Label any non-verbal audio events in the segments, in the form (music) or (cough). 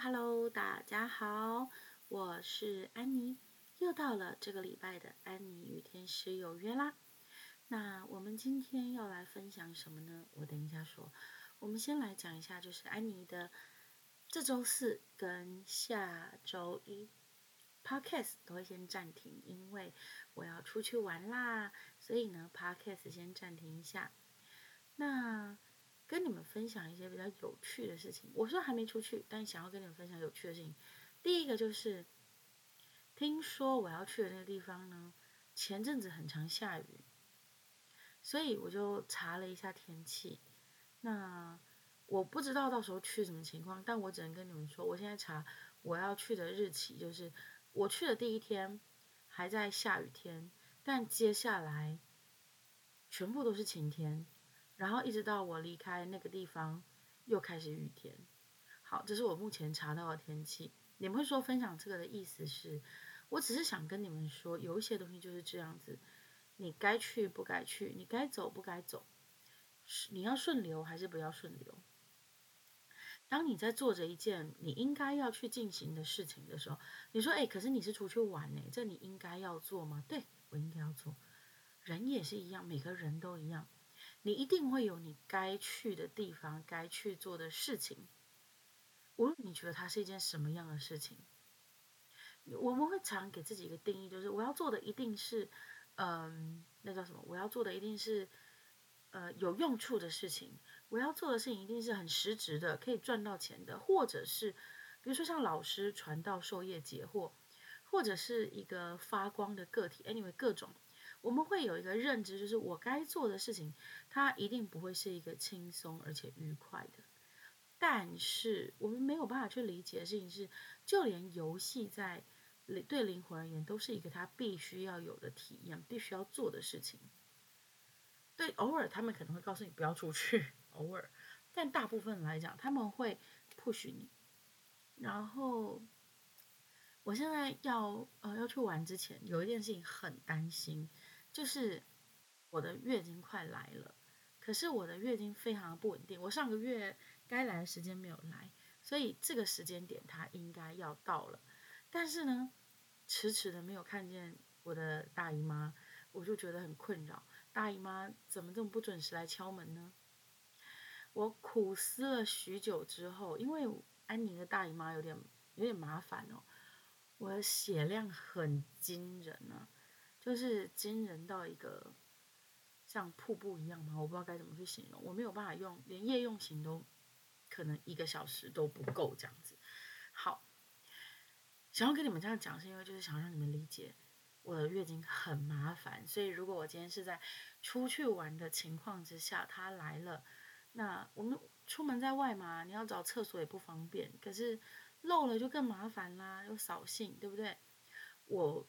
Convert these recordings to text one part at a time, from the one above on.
Hello，大家好，我是安妮，又到了这个礼拜的安妮与天使有约啦。那我们今天要来分享什么呢？我等一下说。我们先来讲一下，就是安妮的这周四跟下周一 Podcast 都会先暂停，因为我要出去玩啦，所以呢 Podcast 先暂停一下。那跟你们分享一些比较有趣的事情。我说还没出去，但想要跟你们分享有趣的事情。第一个就是，听说我要去的那个地方呢，前阵子很常下雨，所以我就查了一下天气。那我不知道到时候去什么情况，但我只能跟你们说，我现在查我要去的日期，就是我去的第一天还在下雨天，但接下来全部都是晴天。然后一直到我离开那个地方，又开始雨天。好，这是我目前查到的天气。你们会说分享这个的意思是，我只是想跟你们说，有一些东西就是这样子，你该去不该去，你该走不该走，你要顺流还是不要顺流？当你在做着一件你应该要去进行的事情的时候，你说：“哎，可是你是出去玩呢，这你应该要做吗？”对，我应该要做。人也是一样，每个人都一样。你一定会有你该去的地方，该去做的事情。无论你觉得它是一件什么样的事情，我们会常给自己一个定义，就是我要做的一定是，嗯，那叫什么？我要做的一定是，呃，有用处的事情。我要做的事情一定是很实质的，可以赚到钱的，或者是，比如说像老师传道授业解惑，或者是一个发光的个体。Anyway，各种。我们会有一个认知，就是我该做的事情，它一定不会是一个轻松而且愉快的。但是我们没有办法去理解的事情是，就连游戏在对灵魂而言，都是一个他必须要有的体验，必须要做的事情。对，偶尔他们可能会告诉你不要出去，偶尔，但大部分来讲，他们会 push 你，然后。我现在要呃要去玩之前，有一件事情很担心，就是我的月经快来了，可是我的月经非常的不稳定。我上个月该来的时间没有来，所以这个时间点它应该要到了，但是呢，迟迟的没有看见我的大姨妈，我就觉得很困扰。大姨妈怎么这么不准时来敲门呢？我苦思了许久之后，因为安妮的大姨妈有点有点麻烦哦。我的血量很惊人啊，就是惊人到一个像瀑布一样嘛，我不知道该怎么去形容，我没有办法用，连夜用型都可能一个小时都不够这样子。好，想要跟你们这样讲，是因为就是想让你们理解我的月经很麻烦，所以如果我今天是在出去玩的情况之下，它来了，那我们出门在外嘛，你要找厕所也不方便，可是。漏了就更麻烦啦，又扫兴，对不对？我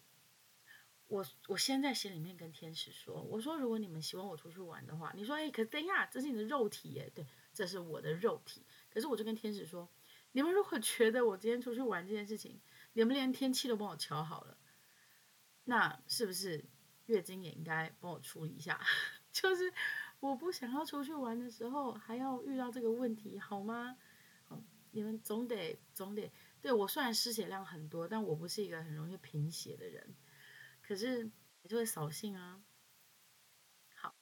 我我先在心里面跟天使说，我说如果你们希望我出去玩的话，你说哎，可等一下，这是你的肉体耶，对，这是我的肉体。可是我就跟天使说，你们如果觉得我今天出去玩这件事情，你们连天气都帮我瞧好了，那是不是月经也应该帮我处理一下？(laughs) 就是我不想要出去玩的时候还要遇到这个问题，好吗？你们总得总得对我，虽然失血量很多，但我不是一个很容易贫血的人，可是也就会扫兴啊。好，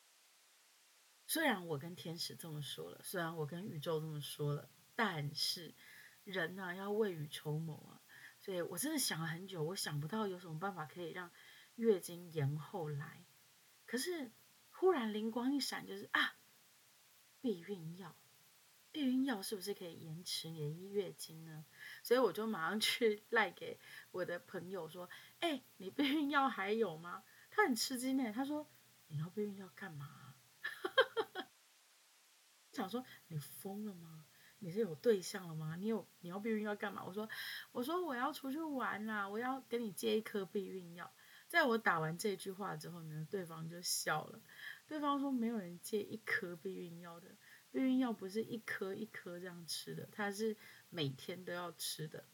虽然我跟天使这么说了，虽然我跟宇宙这么说了，但是人呢、要未雨绸缪啊，所以我真的想了很久，我想不到有什么办法可以让月经延后来。可是忽然灵光一闪，就是啊，避孕药。避孕药是不是可以延迟你的月经呢？所以我就马上去 (laughs) 赖给我的朋友说：“哎，你避孕药还有吗？”他很吃惊呢，他说：“你要避孕药干嘛？” (laughs) 想说你疯了吗？你是有对象了吗？你有你要避孕药干嘛？我说：“我说我要出去玩啦，我要给你接一颗避孕药。”在我打完这句话之后呢，对方就笑了。对方说：“没有人接一颗避孕药的。”避孕药不是一颗一颗这样吃的，它是每天都要吃的。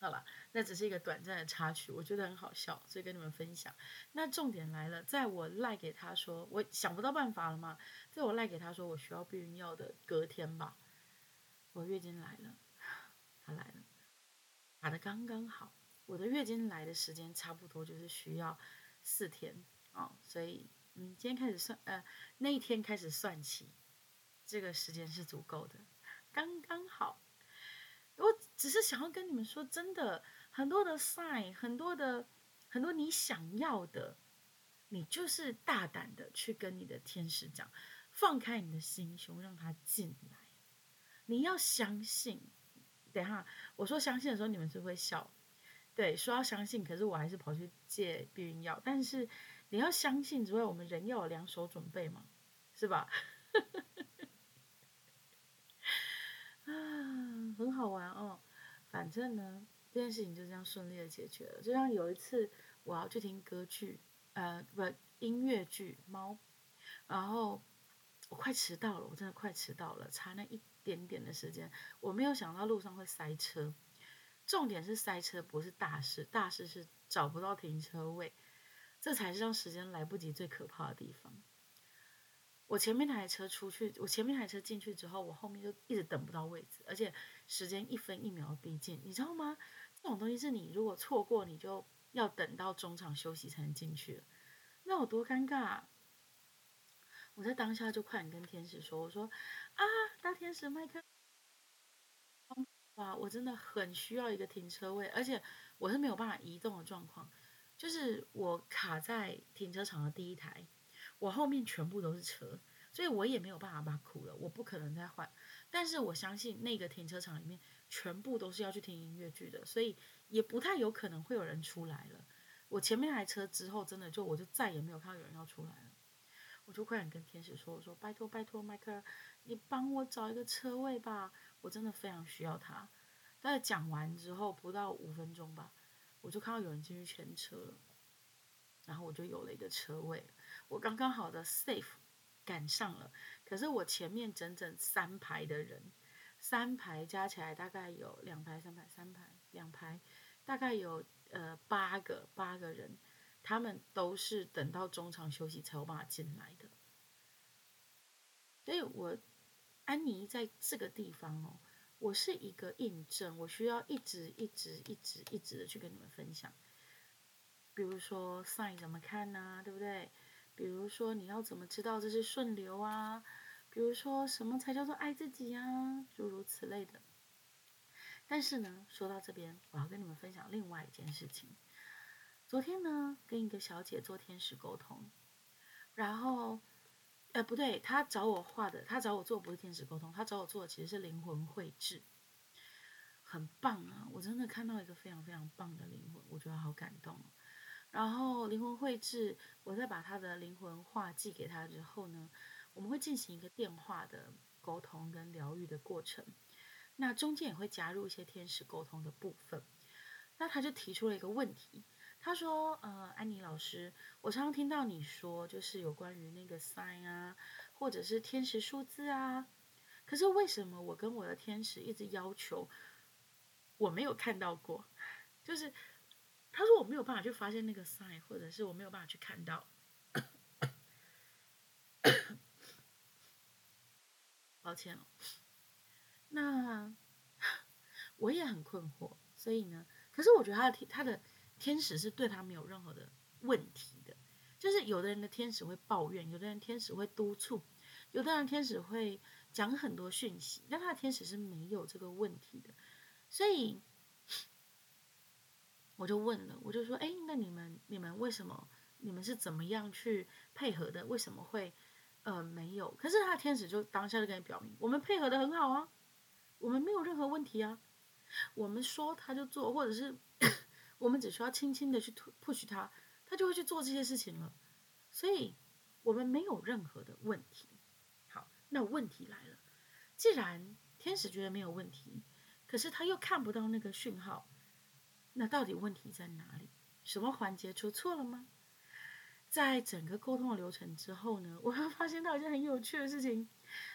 好，了，那只是一个短暂的插曲，我觉得很好笑，所以跟你们分享。那重点来了，在我赖给他说我想不到办法了嘛，在我赖给他说我需要避孕药的隔天吧，我月经来了。他来了，打的刚刚好。我的月经来的时间差不多就是需要四天哦，所以嗯，今天开始算，呃，那一天开始算起，这个时间是足够的，刚刚好。我只是想要跟你们说，真的，很多的 sign，很多的很多你想要的，你就是大胆的去跟你的天使讲，放开你的心胸，让他进来。你要相信。等下，我说相信的时候，你们是会笑。对，说要相信，可是我还是跑去借避孕药。但是你要相信之外，我们人要有两手准备嘛，是吧？(laughs) 啊，很好玩哦。反正呢，这件事情就这样顺利的解决了。就像有一次，我要去听歌剧，呃，不，音乐剧《猫》，然后我快迟到了，我真的快迟到了，差那一点点的时间，我没有想到路上会塞车。重点是塞车不是大事，大事是找不到停车位，这才是让时间来不及最可怕的地方。我前面那台车出去，我前面那台车进去之后，我后面就一直等不到位置，而且时间一分一秒逼近，你知道吗？这种东西是你如果错过，你就要等到中场休息才能进去了，那有多尴尬！我在当下就快点跟天使说：“我说啊，大天使麦克。”哇，我真的很需要一个停车位，而且我是没有办法移动的状况，就是我卡在停车场的第一台，我后面全部都是车，所以我也没有办法把苦了，我不可能再换。但是我相信那个停车场里面全部都是要去听音乐剧的，所以也不太有可能会有人出来了。我前面那台车之后，真的就我就再也没有看到有人要出来了，我就快点跟天使说：“我说拜托拜托，麦克，你帮我找一个车位吧。”我真的非常需要它。但是讲完之后不到五分钟吧，我就看到有人进去牵车，然后我就有了一个车位。我刚刚好的 safe 赶上了，可是我前面整整三排的人，三排加起来大概有两排、三排、三排、两排，大概有呃八个八个人，他们都是等到中场休息才有办法进来的。所以我。安妮在这个地方哦，我是一个印证，我需要一直一直一直一直的去跟你们分享。比如说赛怎么看呢？对不对？比如说你要怎么知道这是顺流啊？比如说什么才叫做爱自己啊？诸如此类的。但是呢，说到这边，我要跟你们分享另外一件事情。昨天呢，跟一个小姐做天使沟通，然后。呃，不对，她找我画的，她找我做不是天使沟通，她找我做的其实是灵魂绘制，很棒啊！我真的看到一个非常非常棒的灵魂，我觉得好感动。然后灵魂绘制，我再把他的灵魂画寄给他之后呢，我们会进行一个电话的沟通跟疗愈的过程，那中间也会加入一些天使沟通的部分。那他就提出了一个问题。他说：“呃，安妮老师，我常常听到你说，就是有关于那个 sign 啊，或者是天使数字啊。可是为什么我跟我的天使一直要求，我没有看到过？(laughs) 就是他说我没有办法去发现那个 sign，或者是我没有办法去看到。抱歉哦。那我也很困惑，所以呢，可是我觉得他的他的。”天使是对他没有任何的问题的，就是有的人的天使会抱怨，有的人天使会督促，有的人天使会讲很多讯息，但他的天使是没有这个问题的，所以我就问了，我就说，哎，那你们你们为什么你们是怎么样去配合的？为什么会呃没有？可是他的天使就当下就跟你表明，我们配合的很好啊，我们没有任何问题啊，我们说他就做，或者是。我们只需要轻轻的去 push 他，他就会去做这些事情了。所以，我们没有任何的问题。好，那问题来了，既然天使觉得没有问题，可是他又看不到那个讯号，那到底问题在哪里？什么环节出错了吗？在整个沟通的流程之后呢，我会发现到一件很有趣的事情。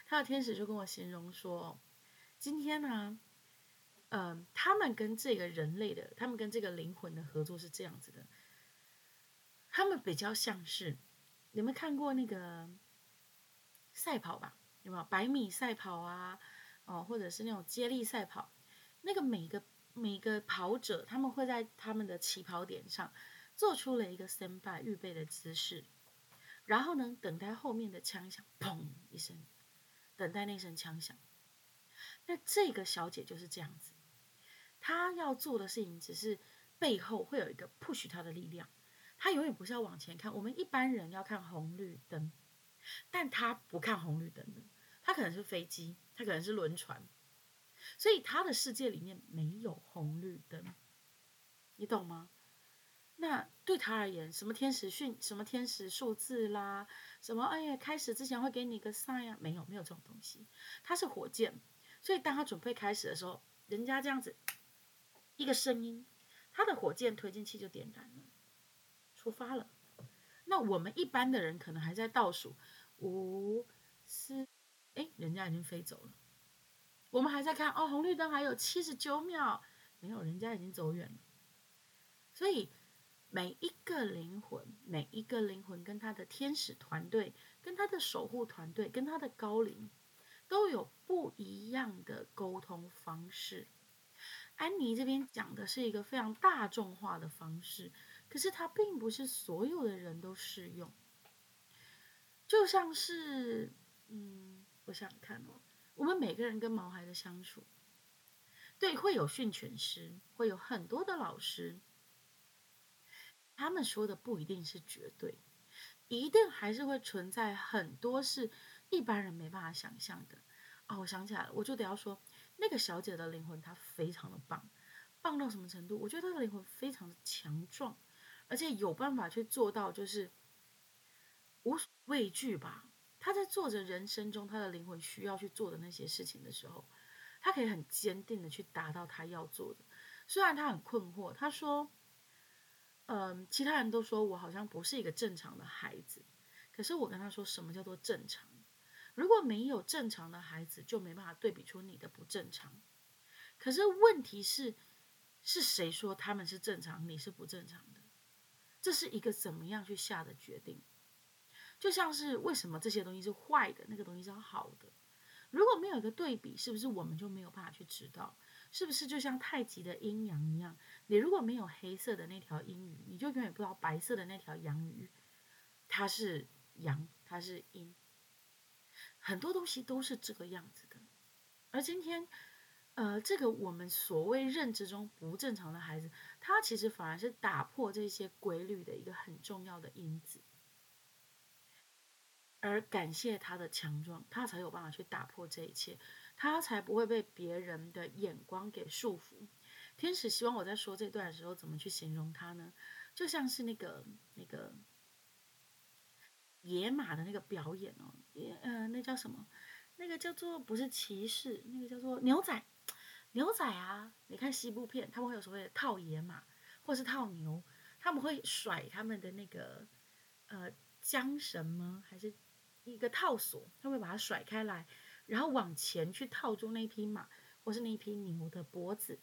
他的天使就跟我形容说：“今天呢。”嗯，他们跟这个人类的，他们跟这个灵魂的合作是这样子的。他们比较像是，你们看过那个赛跑吧？有没有百米赛跑啊？哦，或者是那种接力赛跑？那个每个每个跑者，他们会在他们的起跑点上做出了一个 stand by 预备的姿势，然后呢，等待后面的枪响，砰一声，等待那声枪响。那这个小姐就是这样子，她要做的事情只是背后会有一个 push 她的力量，她永远不是要往前看。我们一般人要看红绿灯，但她不看红绿灯的，她可能是飞机，她可能是轮船。所以他的世界里面没有红绿灯，你懂吗？那对他而言，什么天使讯，什么天使数字啦，什么哎呀，开始之前会给你个 sign 啊，没有，没有这种东西。他是火箭，所以当他准备开始的时候，人家这样子一个声音，他的火箭推进器就点燃了，出发了。那我们一般的人可能还在倒数五四，哎，人家已经飞走了。我们还在看哦，红绿灯还有七十九秒，没有，人家已经走远了。所以每一个灵魂，每一个灵魂跟他的天使团队、跟他的守护团队、跟他的高灵，都有不一样的沟通方式。安妮这边讲的是一个非常大众化的方式，可是它并不是所有的人都适用。就像是，嗯，我想看哦。我们每个人跟毛孩的相处，对，会有训犬师，会有很多的老师，他们说的不一定是绝对，一定还是会存在很多是一般人没办法想象的。哦，我想起来了，我就得要说，那个小姐的灵魂她非常的棒，棒到什么程度？我觉得她的灵魂非常的强壮，而且有办法去做到就是无所畏惧吧。他在做着人生中他的灵魂需要去做的那些事情的时候，他可以很坚定的去达到他要做的。虽然他很困惑，他说：“嗯，其他人都说我好像不是一个正常的孩子，可是我跟他说，什么叫做正常？如果没有正常的孩子，就没办法对比出你的不正常。可是问题是，是谁说他们是正常，你是不正常的？这是一个怎么样去下的决定？”就像是为什么这些东西是坏的，那个东西是好的？如果没有一个对比，是不是我们就没有办法去知道？是不是就像太极的阴阳一样？你如果没有黑色的那条阴鱼，你就永远不知道白色的那条阳鱼，它是阳，它是阴。很多东西都是这个样子的。而今天，呃，这个我们所谓认知中不正常的孩子，他其实反而是打破这些规律的一个很重要的因子。而感谢他的强壮，他才有办法去打破这一切，他才不会被别人的眼光给束缚。天使希望我在说这段的时候，怎么去形容他呢？就像是那个那个野马的那个表演哦，野呃，那叫什么？那个叫做不是骑士，那个叫做牛仔，牛仔啊！你看西部片，他们会有所谓的套野马，或是套牛，他们会甩他们的那个呃缰绳吗？还是？一个套索，他会把它甩开来，然后往前去套住那匹马或是那匹牛的脖子，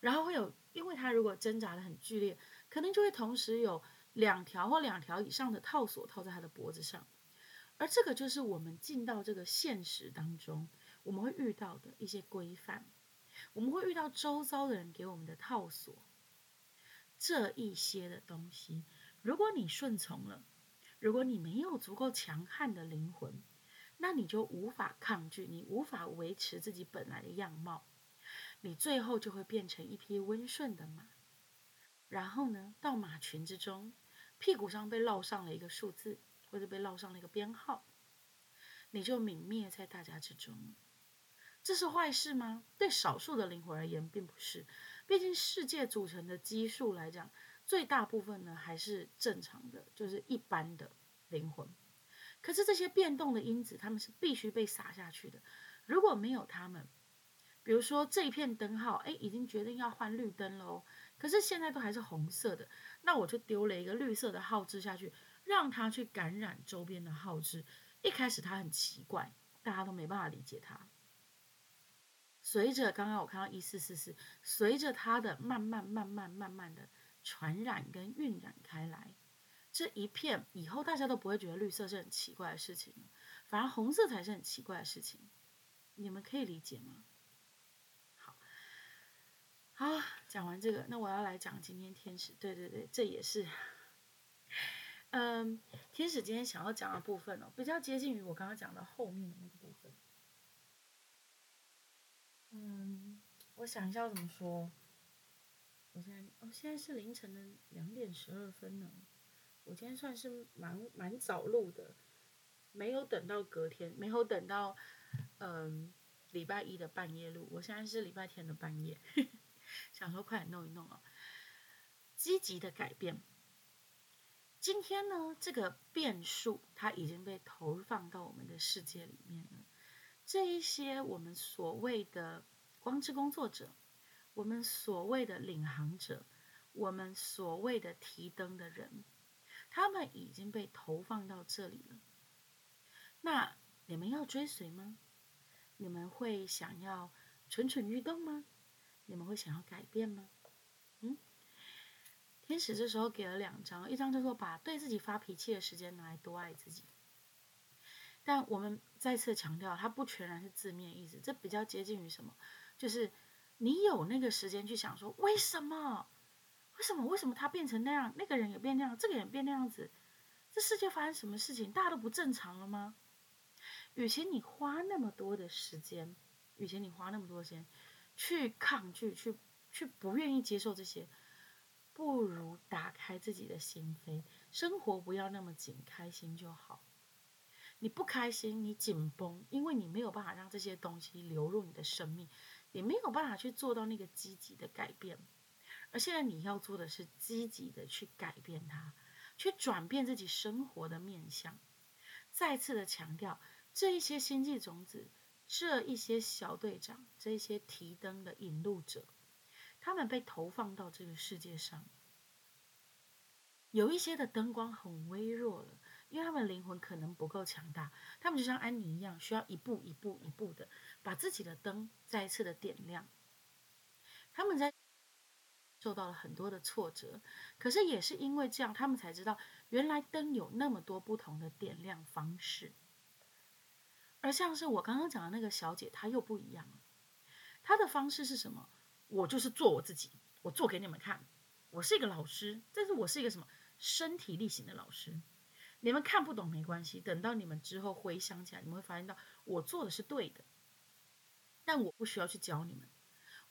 然后会有，因为它如果挣扎的很剧烈，可能就会同时有两条或两条以上的套索套在它的脖子上，而这个就是我们进到这个现实当中，我们会遇到的一些规范，我们会遇到周遭的人给我们的套索，这一些的东西，如果你顺从了。如果你没有足够强悍的灵魂，那你就无法抗拒，你无法维持自己本来的样貌，你最后就会变成一匹温顺的马。然后呢，到马群之中，屁股上被烙上了一个数字，或者被烙上了一个编号，你就泯灭在大家之中。这是坏事吗？对少数的灵魂而言，并不是。毕竟世界组成的基数来讲。最大部分呢，还是正常的，就是一般的灵魂。可是这些变动的因子，他们是必须被撒下去的。如果没有他们，比如说这一片灯号，哎，已经决定要换绿灯喽。可是现在都还是红色的，那我就丢了一个绿色的号志下去，让它去感染周边的号志。一开始它很奇怪，大家都没办法理解它。随着刚刚我看到一四四四，随着它的慢慢慢慢慢慢的。传染跟晕染开来，这一片以后大家都不会觉得绿色是很奇怪的事情，反而红色才是很奇怪的事情。你们可以理解吗？好，好，讲完这个，那我要来讲今天天使。对对对，这也是，嗯，天使今天想要讲的部分哦，比较接近于我刚刚讲的后面的那个部分。嗯，我想一下要怎么说。我现在，哦，现在是凌晨的两点十二分呢。我今天算是蛮蛮早录的，没有等到隔天，没有等到嗯礼拜一的半夜录。我现在是礼拜天的半夜。(laughs) 想说快点弄一弄啊！积极的改变。今天呢，这个变数它已经被投放到我们的世界里面了。这一些我们所谓的光之工作者，我们所谓的领航者，我们所谓的提灯的人，他们已经被投放到这里了。那你们要追随吗？你们会想要蠢蠢欲动吗？你们会想要改变吗？嗯，天使这时候给了两张，一张叫做把对自己发脾气的时间拿来多爱自己。但我们再次强调，它不全然是字面意思，这比较接近于什么？就是你有那个时间去想说，为什么？为什么？为什么他变成那样？那个人也变那样，这个人变那样子？这世界发生什么事情？大家都不正常了吗？与其你花那么多的时间，与其你花那么多时间。去抗拒，去去不愿意接受这些，不如打开自己的心扉，生活不要那么紧，开心就好。你不开心，你紧绷，因为你没有办法让这些东西流入你的生命，也没有办法去做到那个积极的改变。而现在你要做的是积极的去改变它，去转变自己生活的面向。再次的强调，这一些星际种子。这一些小队长，这一些提灯的引路者，他们被投放到这个世界上。有一些的灯光很微弱了，因为他们灵魂可能不够强大，他们就像安妮一样，需要一步一步一步的把自己的灯再一次的点亮。他们在受到了很多的挫折，可是也是因为这样，他们才知道原来灯有那么多不同的点亮方式。而像是我刚刚讲的那个小姐，她又不一样了。她的方式是什么？我就是做我自己，我做给你们看。我是一个老师，但是我是一个什么身体力行的老师。你们看不懂没关系，等到你们之后回想起来，你们会发现到我做的是对的。但我不需要去教你们，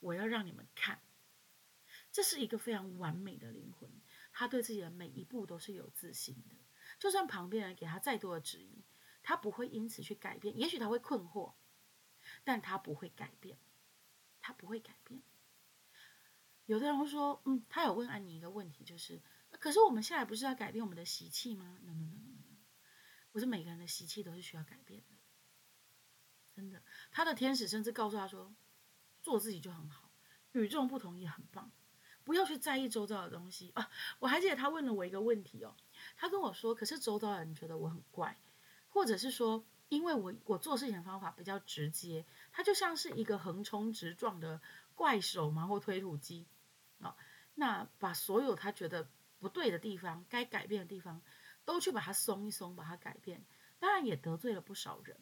我要让你们看。这是一个非常完美的灵魂，他对自己的每一步都是有自信的，就算旁边人给他再多的质疑。他不会因此去改变，也许他会困惑，但他不会改变，他不会改变。有的人会说，嗯，他有问安妮一个问题，就是，可是我们现在不是要改变我们的习气吗？No no no no no，不是每个人的习气都是需要改变的，真的。他的天使甚至告诉他说，做自己就很好，与众不同也很棒，不要去在意周遭的东西啊。我还记得他问了我一个问题哦，他跟我说，可是周遭的人觉得我很怪。或者是说，因为我我做事情的方法比较直接，它就像是一个横冲直撞的怪手嘛，或推土机啊。那把所有他觉得不对的地方、该改变的地方，都去把它松一松，把它改变。当然也得罪了不少人。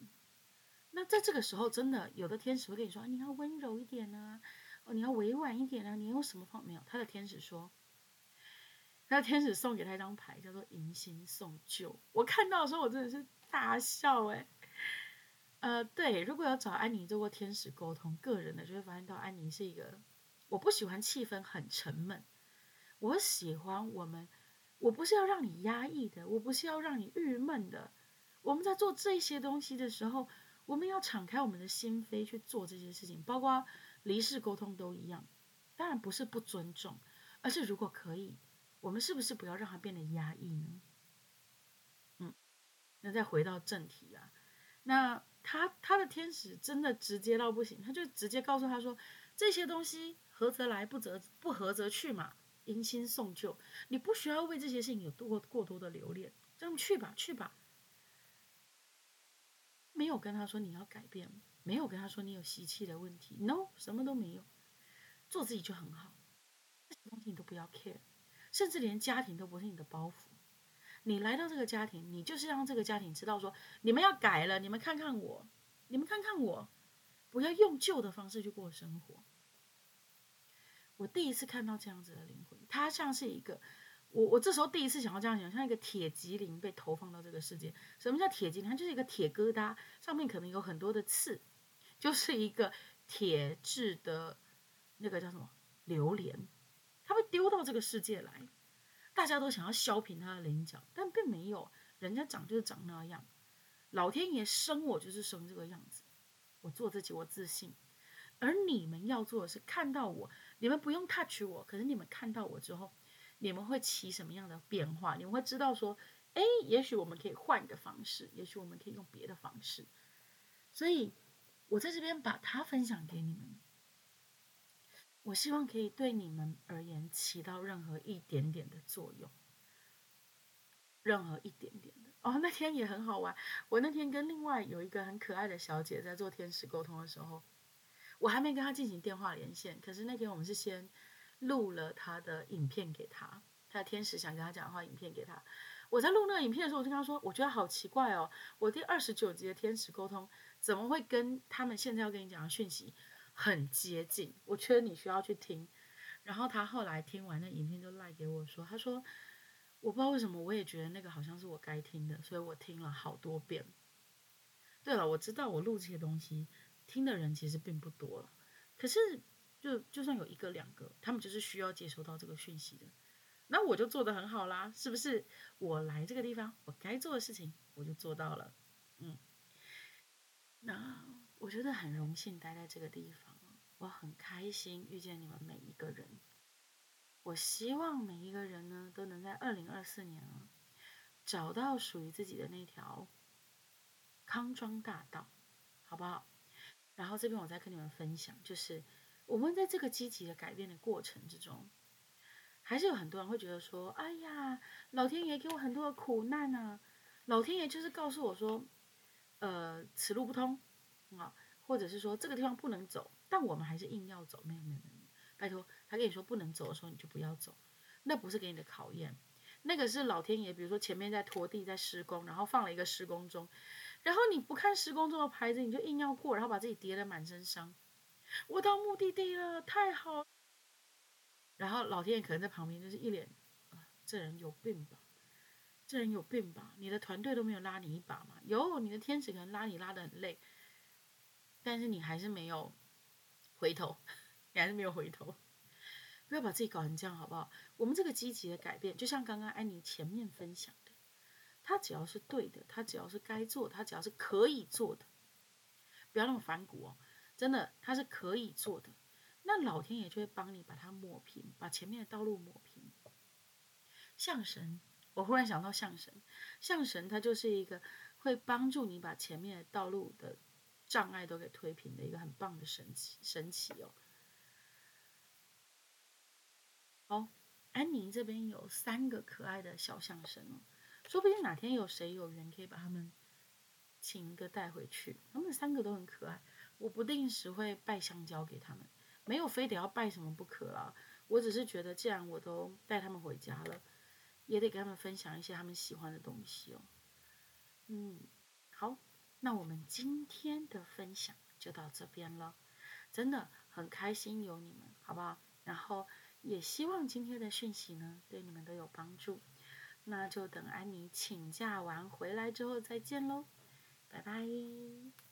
那在这个时候，真的有的天使会跟你说：“你要温柔一点啊，哦，你要委婉一点啊，你用什么方没有？”他的天使说。他的天使送给他一张牌，叫做“迎新送旧”。我看到的时候，我真的是大笑诶。呃，对，如果要找安妮做过天使沟通，个人的就会发现到安妮是一个，我不喜欢气氛很沉闷，我喜欢我们，我不是要让你压抑的，我不是要让你郁闷的。我们在做这些东西的时候，我们要敞开我们的心扉去做这些事情，包括离世沟通都一样。当然不是不尊重，而是如果可以。我们是不是不要让它变得压抑呢？嗯，那再回到正题啊，那他他的天使真的直接到不行，他就直接告诉他说，这些东西合则来，不则不合则去嘛，迎新送旧，你不需要为这些事情有多过多的留恋，这样去吧去吧，没有跟他说你要改变，没有跟他说你有习气的问题，no，什么都没有，做自己就很好，这些东西你都不要 care。甚至连家庭都不是你的包袱，你来到这个家庭，你就是让这个家庭知道说，你们要改了，你们看看我，你们看看我，不要用旧的方式去过生活。我第一次看到这样子的灵魂，它像是一个，我我这时候第一次想要这样想，像一个铁麒麟被投放到这个世界。什么叫铁麒麟？它就是一个铁疙瘩，上面可能有很多的刺，就是一个铁制的那个叫什么榴莲，它被丢到这个世界来，大家都想要削平它的棱角，但并没有，人家长就是长那样，老天爷生我就是生这个样子，我做自己，我自信。而你们要做的是看到我，你们不用 touch 我，可是你们看到我之后，你们会起什么样的变化？你们会知道说，哎，也许我们可以换一个方式，也许我们可以用别的方式。所以，我在这边把它分享给你们，我希望可以对你们而言起到任何一点点的作用，任何一点点的。哦，那天也很好玩。我那天跟另外有一个很可爱的小姐在做天使沟通的时候。我还没跟他进行电话连线，可是那天我们是先录了他的影片给他，他的天使想跟他讲话，影片给他。我在录那个影片的时候，我就跟他说，我觉得好奇怪哦，我第二十九集的天使沟通怎么会跟他们现在要跟你讲的讯息很接近？我觉得你需要去听。然后他后来听完那影片就赖给我说，他说我不知道为什么，我也觉得那个好像是我该听的，所以我听了好多遍。对了，我知道我录这些东西。听的人其实并不多了，可是就就算有一个两个，他们就是需要接收到这个讯息的，那我就做得很好啦，是不是？我来这个地方，我该做的事情我就做到了，嗯，那我觉得很荣幸待在这个地方，我很开心遇见你们每一个人，我希望每一个人呢都能在二零二四年啊找到属于自己的那条康庄大道，好不好？然后这边我再跟你们分享，就是我们在这个积极的改变的过程之中，还是有很多人会觉得说：“哎呀，老天爷给我很多的苦难啊！”老天爷就是告诉我说：“呃，此路不通啊，或者是说这个地方不能走。”但我们还是硬要走。没有没有没有，拜托，他跟你说不能走的时候，你就不要走。那不是给你的考验，那个是老天爷，比如说前面在拖地在施工，然后放了一个施工中。然后你不看施工中的牌子，你就硬要过，然后把自己跌得满身伤。我到目的地了，太好。然后老天爷可能在旁边就是一脸，这人有病吧？这人有病吧？你的团队都没有拉你一把吗？有，你的天使可能拉你拉得很累，但是你还是没有回头，你还是没有回头。不要把自己搞成这样，好不好？我们这个积极的改变，就像刚刚安妮前面分享。他只要是对的，他只要是该做，他只要是可以做的，不要那么反骨哦，真的，他是可以做的，那老天爷就会帮你把它抹平，把前面的道路抹平。象神，我忽然想到象神，象神他就是一个会帮助你把前面的道路的障碍都给推平的一个很棒的神奇神奇哦。好，安妮这边有三个可爱的小象神哦。说不定哪天有谁有缘可以把他们请一个带回去，他们三个都很可爱。我不定时会拜香蕉给他们，没有非得要拜什么不可啦。我只是觉得，既然我都带他们回家了，也得给他们分享一些他们喜欢的东西哦。嗯，好，那我们今天的分享就到这边了，真的很开心有你们，好不好？然后也希望今天的讯息呢，对你们都有帮助。那就等安妮请假完回来之后再见喽，拜拜。